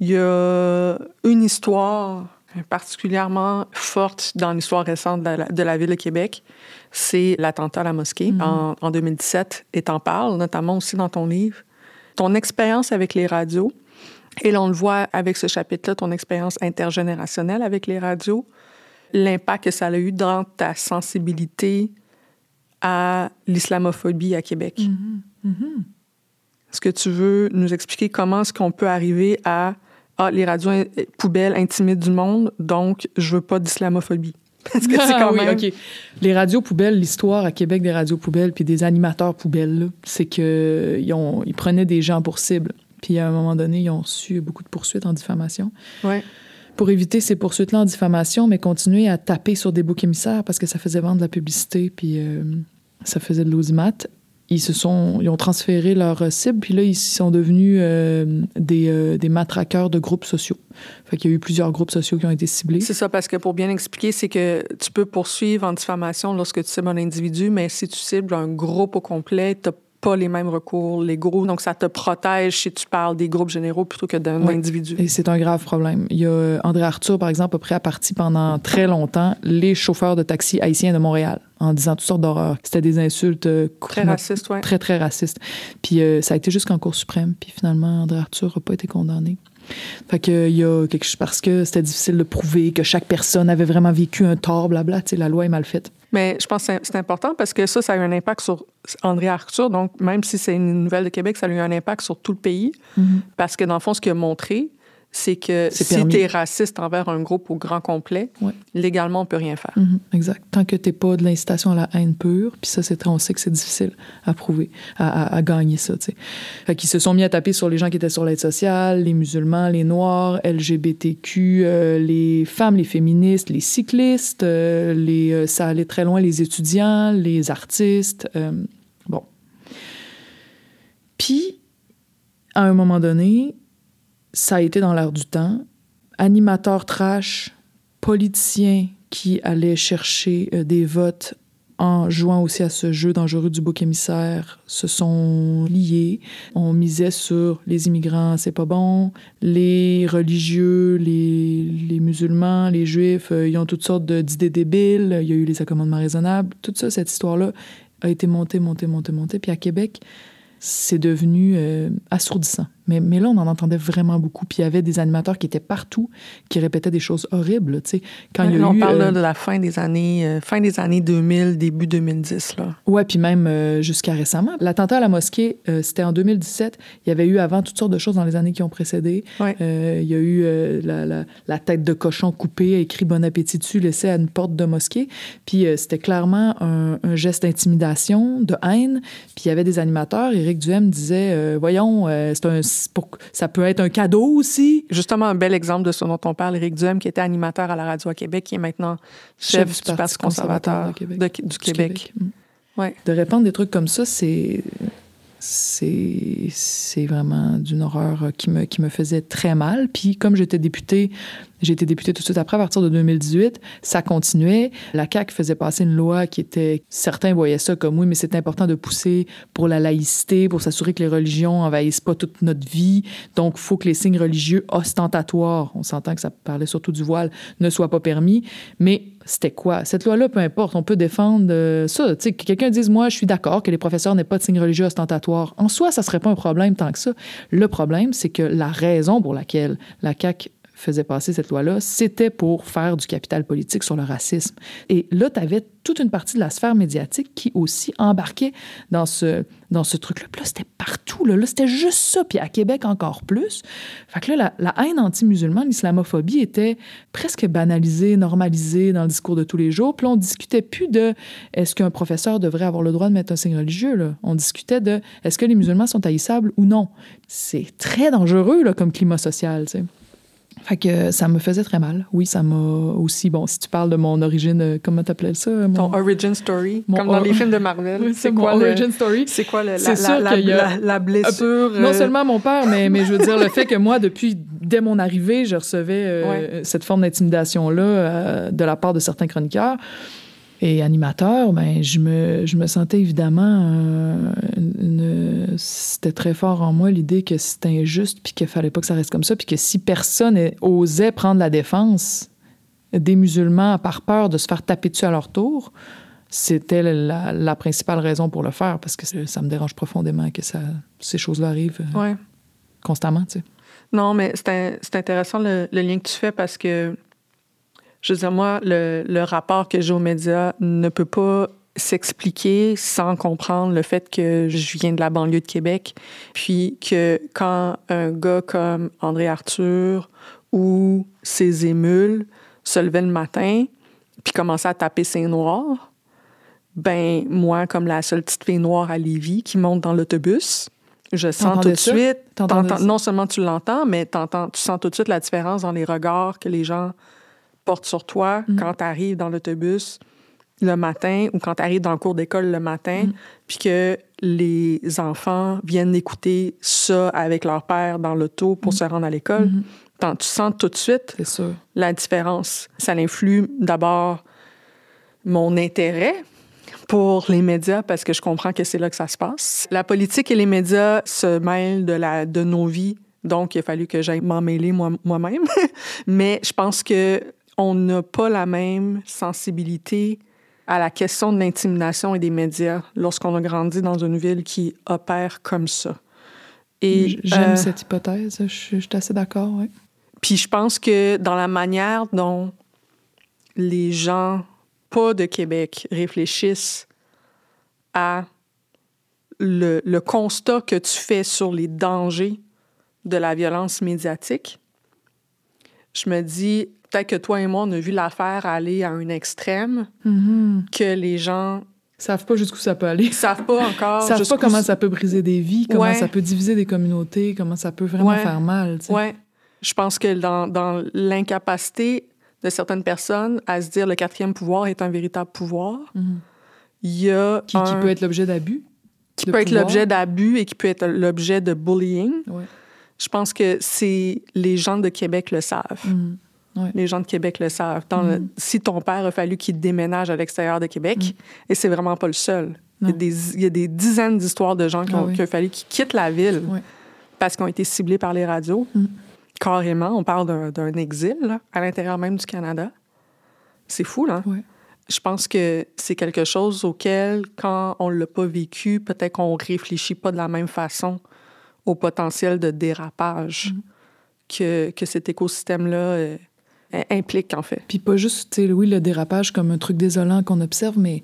il y a une histoire particulièrement forte dans l'histoire récente de la, de la ville de Québec. C'est l'attentat à la mosquée en, en 2017. Et t'en parles, notamment aussi dans ton livre. Ton expérience avec les radios, et là, on le voit avec ce chapitre-là, ton expérience intergénérationnelle avec les radios, l'impact que ça a eu dans ta sensibilité à l'islamophobie à Québec. Est-ce que tu veux nous expliquer comment est-ce qu'on peut arriver à ah, les radios in- poubelles intimident du monde, donc je veux pas d'islamophobie? Parce que c'est Ah oui. OK. Les radios poubelles, l'histoire à Québec des radios poubelles puis des animateurs poubelles, c'est que ils, ont- ils prenaient des gens pour cible. Puis à un moment donné, ils ont reçu beaucoup de poursuites en diffamation. Ouais. Pour éviter ces poursuites-là en diffamation, mais continuer à taper sur des boucs émissaires parce que ça faisait vendre de la publicité puis euh, ça faisait de l'audimat. Ils se sont, ils ont transféré leur cible, puis là, ils sont devenus euh, des, euh, des matraqueurs de groupes sociaux. Fait qu'il y a eu plusieurs groupes sociaux qui ont été ciblés. C'est ça, parce que pour bien expliquer, c'est que tu peux poursuivre en diffamation lorsque tu cibles un individu, mais si tu cibles un groupe au complet, tu pas les mêmes recours légaux. Donc, ça te protège si tu parles des groupes généraux plutôt que d'un Oui. individu. Et c'est un grave problème. Il y a euh, André Arthur, par exemple, a pris à partie pendant très longtemps les chauffeurs de taxi haïtiens de Montréal en disant toutes sortes d'horreurs. C'était des insultes euh, Très raciste, ouais. très, très racistes. Puis euh, ça a été jusqu'en Cour suprême. Puis finalement, André Arthur n'a pas été condamné. Fait que il y a quelque chose parce que c'était difficile de prouver que chaque personne avait vraiment vécu un tort, blabla. Tu sais, la loi est mal faite. Mais je pense que c'est- important parce que ça, ça a eu un impact sur André Arthur. Donc, même si c'est une nouvelle de Québec, ça a eu un impact sur tout le pays. Parce que, dans le fond, ce qu'il a montré, c'est que si tu es raciste envers un groupe au grand complet, Ouais. légalement, on peut rien faire. Mhm, exact. Tant que t'es pas de l'incitation à la haine pure, puis ça, c'est on sait que c'est difficile à prouver, à, à- à gagner ça, tu sais. Fait qu'ils se sont mis à taper sur les gens qui étaient sur l'aide sociale, les musulmans, les noirs, LGBTQ, euh, les femmes, les féministes, les cyclistes, euh, les, euh, ça allait très loin, les étudiants, les artistes. bon. Puis, à un moment donné, ça a été dans l'air du temps. Animateur trash, politiciens qui allaient chercher euh, des votes en jouant aussi à ce jeu dangereux du bouc émissaire se sont liés. On misait sur les immigrants, c'est pas bon. Les religieux, les, musulmans, les juifs, euh, ils ont toutes sortes d'idées débiles. Il y a eu les accommodements raisonnables. Tout ça, cette histoire-là a été montée, montée, montée, montée. Puis à Québec, c'est devenu euh, assourdissant. Mais, mais là, on en entendait vraiment beaucoup. Puis il y avait des animateurs qui étaient partout, qui répétaient des choses horribles. Tu sais, quand il y a on eu, parle euh, de la fin des années, euh, fin des années 2000, début 2010. Là. Ouais, puis même euh, jusqu'à récemment. L'attentat à la mosquée, euh, c'était en 2017. Il y avait eu avant toutes sortes de choses dans les années qui ont précédé. Ouais. Il y a eu la, la- la tête de cochon coupée, écrit Bon appétit dessus, laissée à une porte de mosquée. Puis c'était clairement un, un geste d'intimidation, de haine. Puis il y avait des animateurs. Éric Duhem disait Voyons, c'est un, pour- ça peut être un cadeau aussi. Justement, un bel exemple de ce dont on parle, Éric Duhem, qui était animateur à la radio à Québec, qui est maintenant chef, du, Parti conservateur, de Québec. de- du Du Québec. Mm. Ouais. De répandre des trucs comme ça, c'est c'est vraiment d'une horreur euh, qui me, qui me faisait très mal. Puis comme j'étais députée, j'ai été députée tout de suite après, à partir de 2018, ça continuait. La CAQ faisait passer une loi qui était... Certains voyaient ça comme, oui, mais c'est important de pousser pour la laïcité, pour s'assurer que les religions envahissent pas toute notre vie. Donc, il faut que les signes religieux ostentatoires, on s'entend que ça parlait surtout du voile, ne soient pas permis. Mais c'était quoi? Cette loi-là, peu importe, on peut défendre euh, ça. Tu sais, que quelqu'un dise, moi, je suis d'accord que les professeurs n'aient pas de signes religieux ostentatoires. En soi, ça serait pas un problème tant que ça. Le problème, c'est que la raison pour laquelle la CAQ faisait passer cette loi-là, c'était pour faire du capital politique sur le racisme. Et là, tu avais toute une partie de la sphère médiatique qui aussi embarquait dans ce, dans ce truc-là. Puis là, c'était partout. Là, là c'était juste ça. Puis à Québec, encore plus. Fait que là, la, haine anti-musulmane, l'islamophobie était presque banalisée, normalisée dans le discours de tous les jours. Puis là, on discutait plus de est-ce qu'un professeur devrait avoir le droit de mettre un signe religieux. Là? On discutait de est-ce que les musulmans sont haïssables ou non? C'est très dangereux là, comme climat social. Fait que ça me faisait très mal. Oui, ça m'a aussi. Bon, si tu parles de mon origine, euh, comment t'appelais ça? Mon... Ton origin story, Mon comme dans or- les films de Marvel. Oui, c'est quoi le- origin story? C'est quoi le- la, sûr la, a- la- la blessure? Non euh, seulement mon père, mais, mais je veux dire le fait que moi, depuis, dès mon arrivée, je recevais euh, Ouais. cette forme d'intimidation-là euh, de la part de certains chroniqueurs et animateurs, ben, je, me, je me sentais évidemment... euh, une- c'était très fort en moi l'idée que c'était injuste puis qu'il fallait pas que ça reste comme ça puis que si personne osait prendre la défense des musulmans par peur de se faire taper dessus à leur tour, c'était la, la principale raison pour le faire parce que ça me dérange profondément que ça, ces choses-là arrivent euh, Ouais. constamment, tu sais. Non, mais c'est intéressant le, le lien que tu fais parce que, je veux dire, moi, le, le rapport que j'ai aux médias ne peut pas s'expliquer sans comprendre le fait que je viens de la banlieue de Québec, puis que quand un gars comme André Arthur ou ses émules se levaient le matin puis commençaient à taper ses noirs, ben moi, comme la seule petite fille noire à Lévis qui monte dans l'autobus, je sens tout de suite, non seulement tu l'entends, mais tu sens tout de suite la différence dans les regards que les gens portent sur toi Mm. quand tu arrives dans l'autobus le matin ou quand tu arrives dans le cours d'école le matin, Mm. puis que les enfants viennent écouter ça avec leur père dans l'auto pour se rendre à l'école. Mhm. T'en- Tu sens tout de suite la différence. Ça influe d'abord mon intérêt pour les médias parce que je comprends que c'est là que ça se passe. La politique et les médias se mêlent de, la, de nos vies, donc il a fallu que j'aille m'en mêler moi- moi-même. Mais je pense que on n'a pas la même sensibilité à la question de l'intimidation et des médias lorsqu'on a grandi dans une ville qui opère comme ça. Et J'aime euh, cette hypothèse. Je, suis- je suis assez d'accord, puis je pense que dans la manière dont les gens pas de Québec réfléchissent à le, le constat que tu fais sur les dangers de la violence médiatique, je me dis, peut-être que toi et moi, on a vu l'affaire aller à un extrême que les gens savent pas jusqu'où ça peut aller. savent pas encore. Savent pas comment ça peut briser des vies, comment Ouais. ça peut diviser des communautés, comment ça peut vraiment Ouais. faire mal. Ouais. Je pense que dans, dans l'incapacité de certaines personnes à se dire le quatrième pouvoir est un véritable pouvoir, Mhm. il y a Qui, qui peut être l'objet d'abus. qui peut être l'objet d'abus et qui peut être l'objet de bullying. Ouais. Je pense que c'est les gens de Québec le savent. Mhm. Les gens de Québec le savent. Dans le- Mhm. si ton père a fallu qu'il déménage à l'extérieur de Québec, et c'est vraiment pas le seul. Il y, a des, il y a des dizaines d'histoires de gens qui Ah ont, oui. qui a fallu qu'ils quittent la ville parce qu'ils ont été ciblés par les radios. Mm. Carrément, on parle d'un- d'un exil là, à l'intérieur même du Canada. C'est fou, là. Je pense que c'est quelque chose auquel, quand on l'a pas vécu, peut-être qu'on réfléchit pas de la même façon au potentiel de dérapage Mm. que, que cet écosystème-là euh, implique, en fait. Puis pas juste, tu sais, oui, le dérapage comme un truc désolant qu'on observe, mais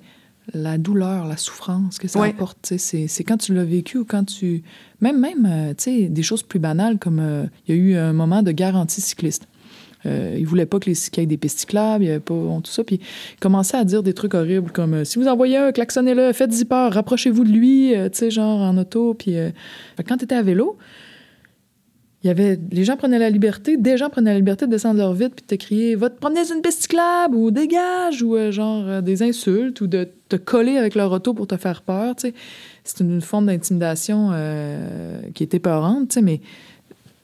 la douleur, la souffrance que ça Ouais. apporte, tu sais, c'est- c'est quand tu l'as vécu ou quand tu... Même, même euh, tu sais, des choses plus banales comme euh, il y a eu un moment de guerre anti-cycliste. Euh, ils voulaient pas que les qu'il y ait des pistes cyclables, il y avait pas bon, tout ça. Puis ils commençaient à dire des trucs horribles comme euh, si vous en voyez un, klaxonnez-le, faites-y peur, rapprochez-vous de lui, euh, tu sais, genre en auto. Puis euh, quand tu étais à vélo, il y avait, les gens prenaient la liberté, des gens prenaient la liberté de descendre leur vite puis de te crier va te promener sur une piste cyclable ou dégage ou euh, genre euh, des insultes ou de te coller avec leur auto pour te faire peur. C'est une, forme d'intimidation euh, qui est épeurante, mais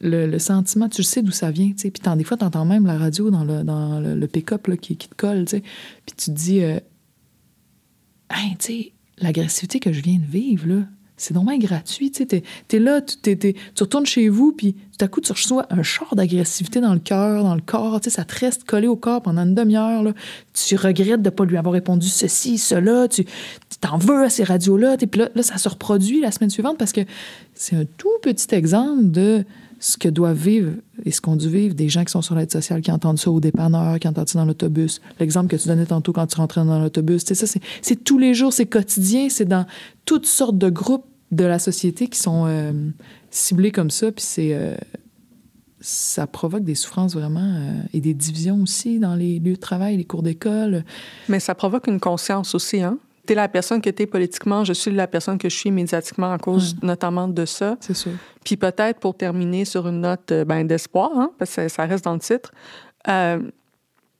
le, sentiment, tu sais d'où ça vient. tu sais. Puis des fois, tu entends même la radio dans le, dans le, pick-up qui, qui te colle. Puis tu te dis sais, l'agressivité que je viens de vivre, là, c'est normal gratuit. Tu t'es, t'es là, tu, retournes chez vous, puis tout à coup, tu reçois un char d'agressivité dans le cœur, dans le corps. Ça te reste collé au corps pendant une demi-heure. Tu regrettes de ne pas lui avoir répondu ceci, cela. Tu t'en veux à ces radios-là. Puis là, ça se reproduit la semaine suivante parce que c'est un tout petit exemple de ce que doivent vivre et ce qu'ont dû vivre des gens qui sont sur l'aide sociale, qui entendent ça au dépanneur, qui entendent ça dans l'autobus. L'exemple que tu donnais tantôt quand tu rentrais dans l'autobus, sais, ça, c'est, c'est tous les jours, c'est quotidien, c'est dans toutes sortes de groupes de la société qui sont euh, ciblés comme ça, puis c'est... euh, ça provoque des souffrances vraiment euh, et des divisions aussi dans les lieux de travail, les cours d'école. Mais ça provoque une conscience aussi, hein? Tu es la personne que tu es politiquement, je suis la personne que je suis médiatiquement à cause notamment de ça. C'est sûr. Puis peut-être pour terminer sur une note euh, ben, d'espoir, hein, parce que ça reste dans le titre,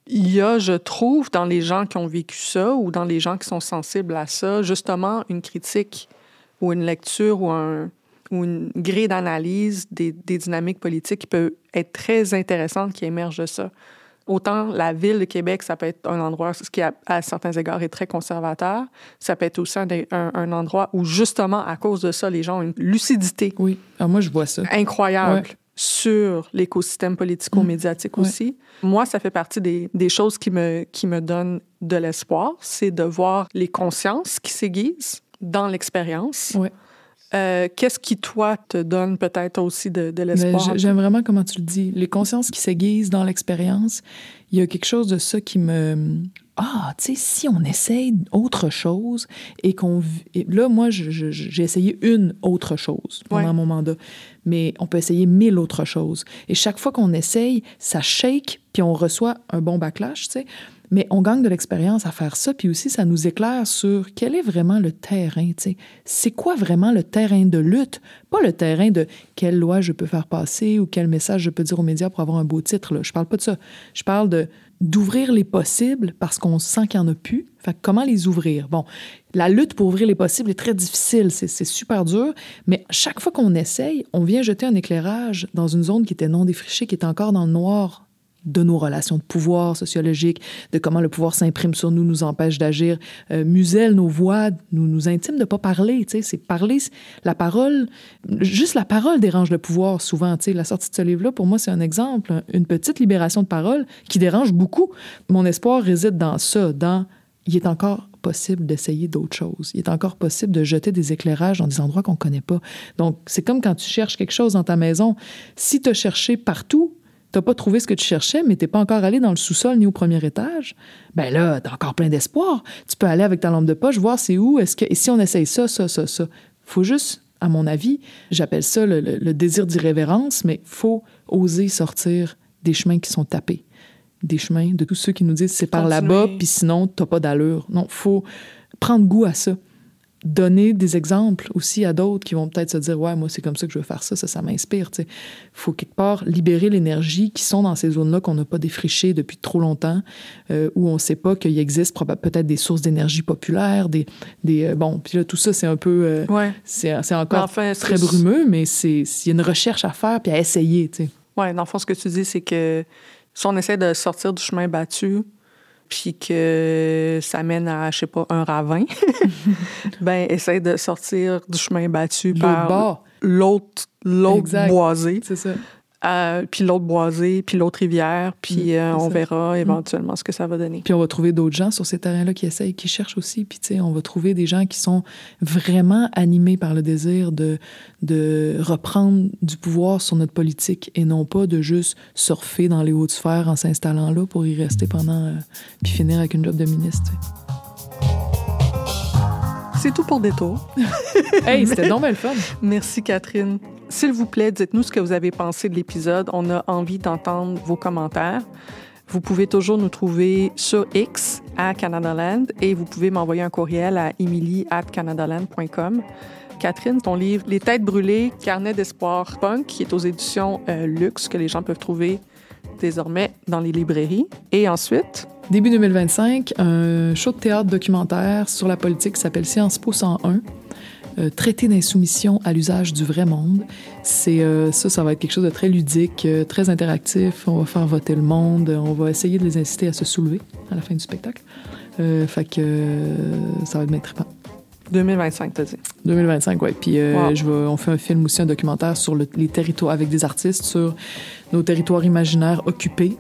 il y a, je trouve, dans les gens qui ont vécu ça ou dans les gens qui sont sensibles à ça, justement une critique ou une lecture ou, un, ou une grille d'analyse des, des dynamiques politiques qui peut être très intéressante qui émerge de ça. Autant la ville de Québec, ça peut être un endroit ce qui, à, à certains égards, est très conservateur. Ça peut être aussi un, un- un endroit où, justement, à cause de ça, les gens ont une lucidité Oui. Ah, moi, je vois ça. incroyable Ouais. sur l'écosystème politico-médiatique aussi. Moi, ça fait partie des, des choses qui me, qui me donnent de l'espoir, c'est de voir les consciences qui s'aiguisent dans l'expérience. Euh, Qu'est-ce qui, toi, te donne peut-être aussi de, de Mais l'espoir? J'aime vraiment comment tu le dis. Les consciences qui s'aiguisent dans l'expérience, il y a quelque chose de ça qui me... Ah, tu sais, si on essaye autre chose et qu'on... Là, moi, j'ai essayé une autre chose pendant Ouais. mon mandat, mais on peut essayer mille autres choses. Et chaque fois qu'on essaye, ça shake, puis on reçoit un bon backlash, tu sais. Mais on gagne de l'expérience à faire ça, puis aussi ça nous éclaire sur quel est vraiment le terrain. C'est quoi vraiment le terrain de lutte? Pas le terrain de quelle loi je peux faire passer ou quel message je peux dire aux médias pour avoir un beau titre, là. Je parle pas de ça. Je parle de d'ouvrir les possibles parce qu'on sent qu'il n'y en a plus. Comment les ouvrir? Bon, la lutte pour ouvrir les possibles est très difficile, c'est super dur, mais chaque fois qu'on essaye, on vient jeter un éclairage dans une zone qui était non défrichée, qui est encore dans le noir de nos relations de pouvoir sociologiques, de comment le pouvoir s'imprime sur nous, nous empêche d'agir, euh, muselle nos voix, nous, nous intime de pas parler. C'est parler, la parole, juste la parole dérange le pouvoir souvent. La sortie de ce livre-là, pour moi, c'est un exemple, une petite libération de parole qui dérange beaucoup. Mon espoir réside dans ça, dans il est encore possible d'essayer d'autres choses. Il est encore possible de jeter des éclairages dans des endroits qu'on connaît pas. Donc, c'est comme quand tu cherches quelque chose dans ta maison. Si tu as cherché partout, t'as pas trouvé ce que tu cherchais, mais t'es pas encore allé dans le sous-sol ni au premier étage, ben là, t'as encore plein d'espoir. Tu peux aller avec ta lampe de poche, voir c'est où, est-ce que, et si on essaye ça, ça, ça, ça. Faut juste, à mon avis, j'appelle ça le, le- le désir d'irrévérence, mais faut oser sortir des chemins qui sont tapés. Des chemins de tous ceux qui nous disent c'est par là-bas, puis sinon, t'as pas d'allure. Non, faut prendre goût à ça donner des exemples aussi à d'autres qui vont peut-être se dire ouais moi c'est comme ça que je veux faire ça ça ça m'inspire tu sais faut quelque part libérer l'énergie qui sont dans ces zones là qu'on n'a pas défrichées depuis trop longtemps euh, où on sait pas qu'il existe peut-être des sources d'énergie populaires des des euh, bon puis là tout ça c'est un peu euh, Ouais. c'est c'est encore enfin, très brumeux mais c'est il y a une recherche à faire puis à essayer tu sais Oui, dans le fond, ce que tu dis, c'est que si on essaie de sortir du chemin battu, puis que ça mène à, je sais pas, un ravin, ben, essaie de sortir du chemin battu par l'autre l'autre boisé, c'est ça euh, puis l'autre boisé, puis l'autre rivière, puis Mm, euh, on verra éventuellement ce que ça va donner. Puis on va trouver d'autres gens sur ces terrains-là qui essayent, qui cherchent aussi. Puis, tu sais, on va trouver des gens qui sont vraiment animés par le désir de, de reprendre du pouvoir sur notre politique et non pas de juste surfer dans les hautes sphères en s'installant là pour y rester pendant. euh, puis finir avec une job de ministre. C'est tout pour Détour. Hey, c'était donc le fun. Merci, Catherine. S'il vous plaît, dites-nous ce que vous avez pensé de l'épisode. On a envie d'entendre vos commentaires. Vous pouvez toujours nous trouver sur X à Canadaland et vous pouvez m'envoyer un courriel à emily at canadaland.com. Catherine, ton livre Les Têtes brûlées, carnet d'espoir punk, qui est aux éditions euh, Luxe, que les gens peuvent trouver désormais dans les librairies. Et ensuite, Début 2025, un show de théâtre documentaire sur la politique qui s'appelle Sciences Po 101. euh, traité d'insoumission à l'usage du vrai monde. C'est euh, ça, ça va être quelque chose de très ludique, euh, très interactif. On va faire voter le monde. On va essayer de les inciter à se soulever à la fin du spectacle. Euh, fait que ça va être bien trippant. 2025, t'as dit. 2025, oui. Puis Wow. je vais, on fait un film aussi, un documentaire sur le- les territoires, avec des artistes sur nos territoires imaginaires occupés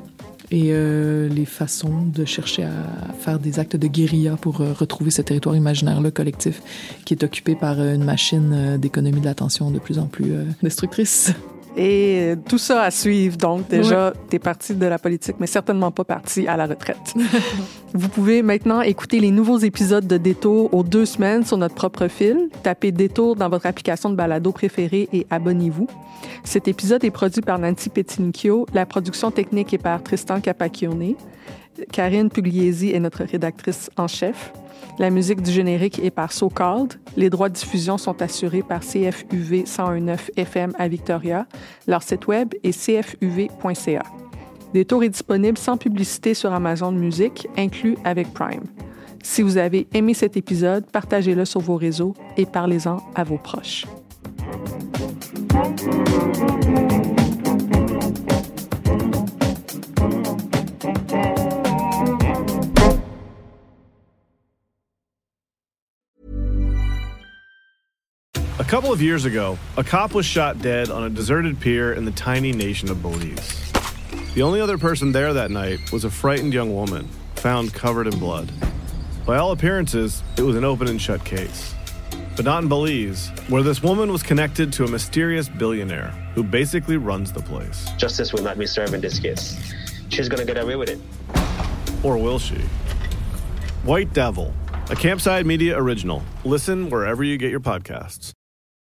et euh, les façons de chercher à faire des actes de guérilla pour euh, retrouver ce territoire imaginaire-là collectif qui est occupé par euh, une machine euh, d'économie de l'attention de plus en plus destructrice. Et euh, tout ça à suivre. Donc, déjà, t'es parti de la politique, mais certainement pas parti à la retraite. Vous pouvez maintenant écouter les nouveaux épisodes de Détour aux deux semaines sur notre propre fil. Tapez Détour dans votre application de balado préférée et abonnez-vous. Cet épisode est produit par Nancy Petinicchio. La production technique est par Tristan Capacchione. Karine Pugliesi est notre rédactrice en chef. La musique du générique est par So Called. Les droits de diffusion sont assurés par CFUV 1019 FM à Victoria. Leur site web est cfuv.ca. Détour est disponible sans publicité sur Amazon Music, inclus avec Prime. Si vous avez aimé cet épisode, partagez-le sur vos réseaux et parlez-en à vos proches. A couple of years ago, a cop was shot dead on a deserted pier in the tiny nation of Belize. The only other person there that night was a frightened young woman, found covered in blood. By all appearances, it was an open and shut case. But not in Belize, where this woman was connected to a mysterious billionaire who basically runs the place. Justice will not be served in this case. She's gonna get away with it. Or will she? White Devil, a Campside Media original. Listen wherever you get your podcasts.